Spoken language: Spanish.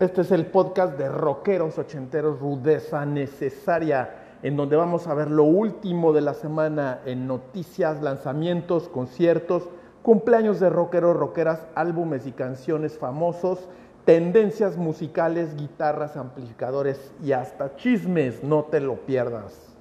Este es el podcast de Rockeros Ochenteros Rudeza Necesaria, en donde vamos a ver lo último de la semana en noticias, lanzamientos, conciertos, cumpleaños de rockeros, rockeras, álbumes y canciones famosos, tendencias musicales, guitarras, amplificadores y hasta chismes. No te lo pierdas.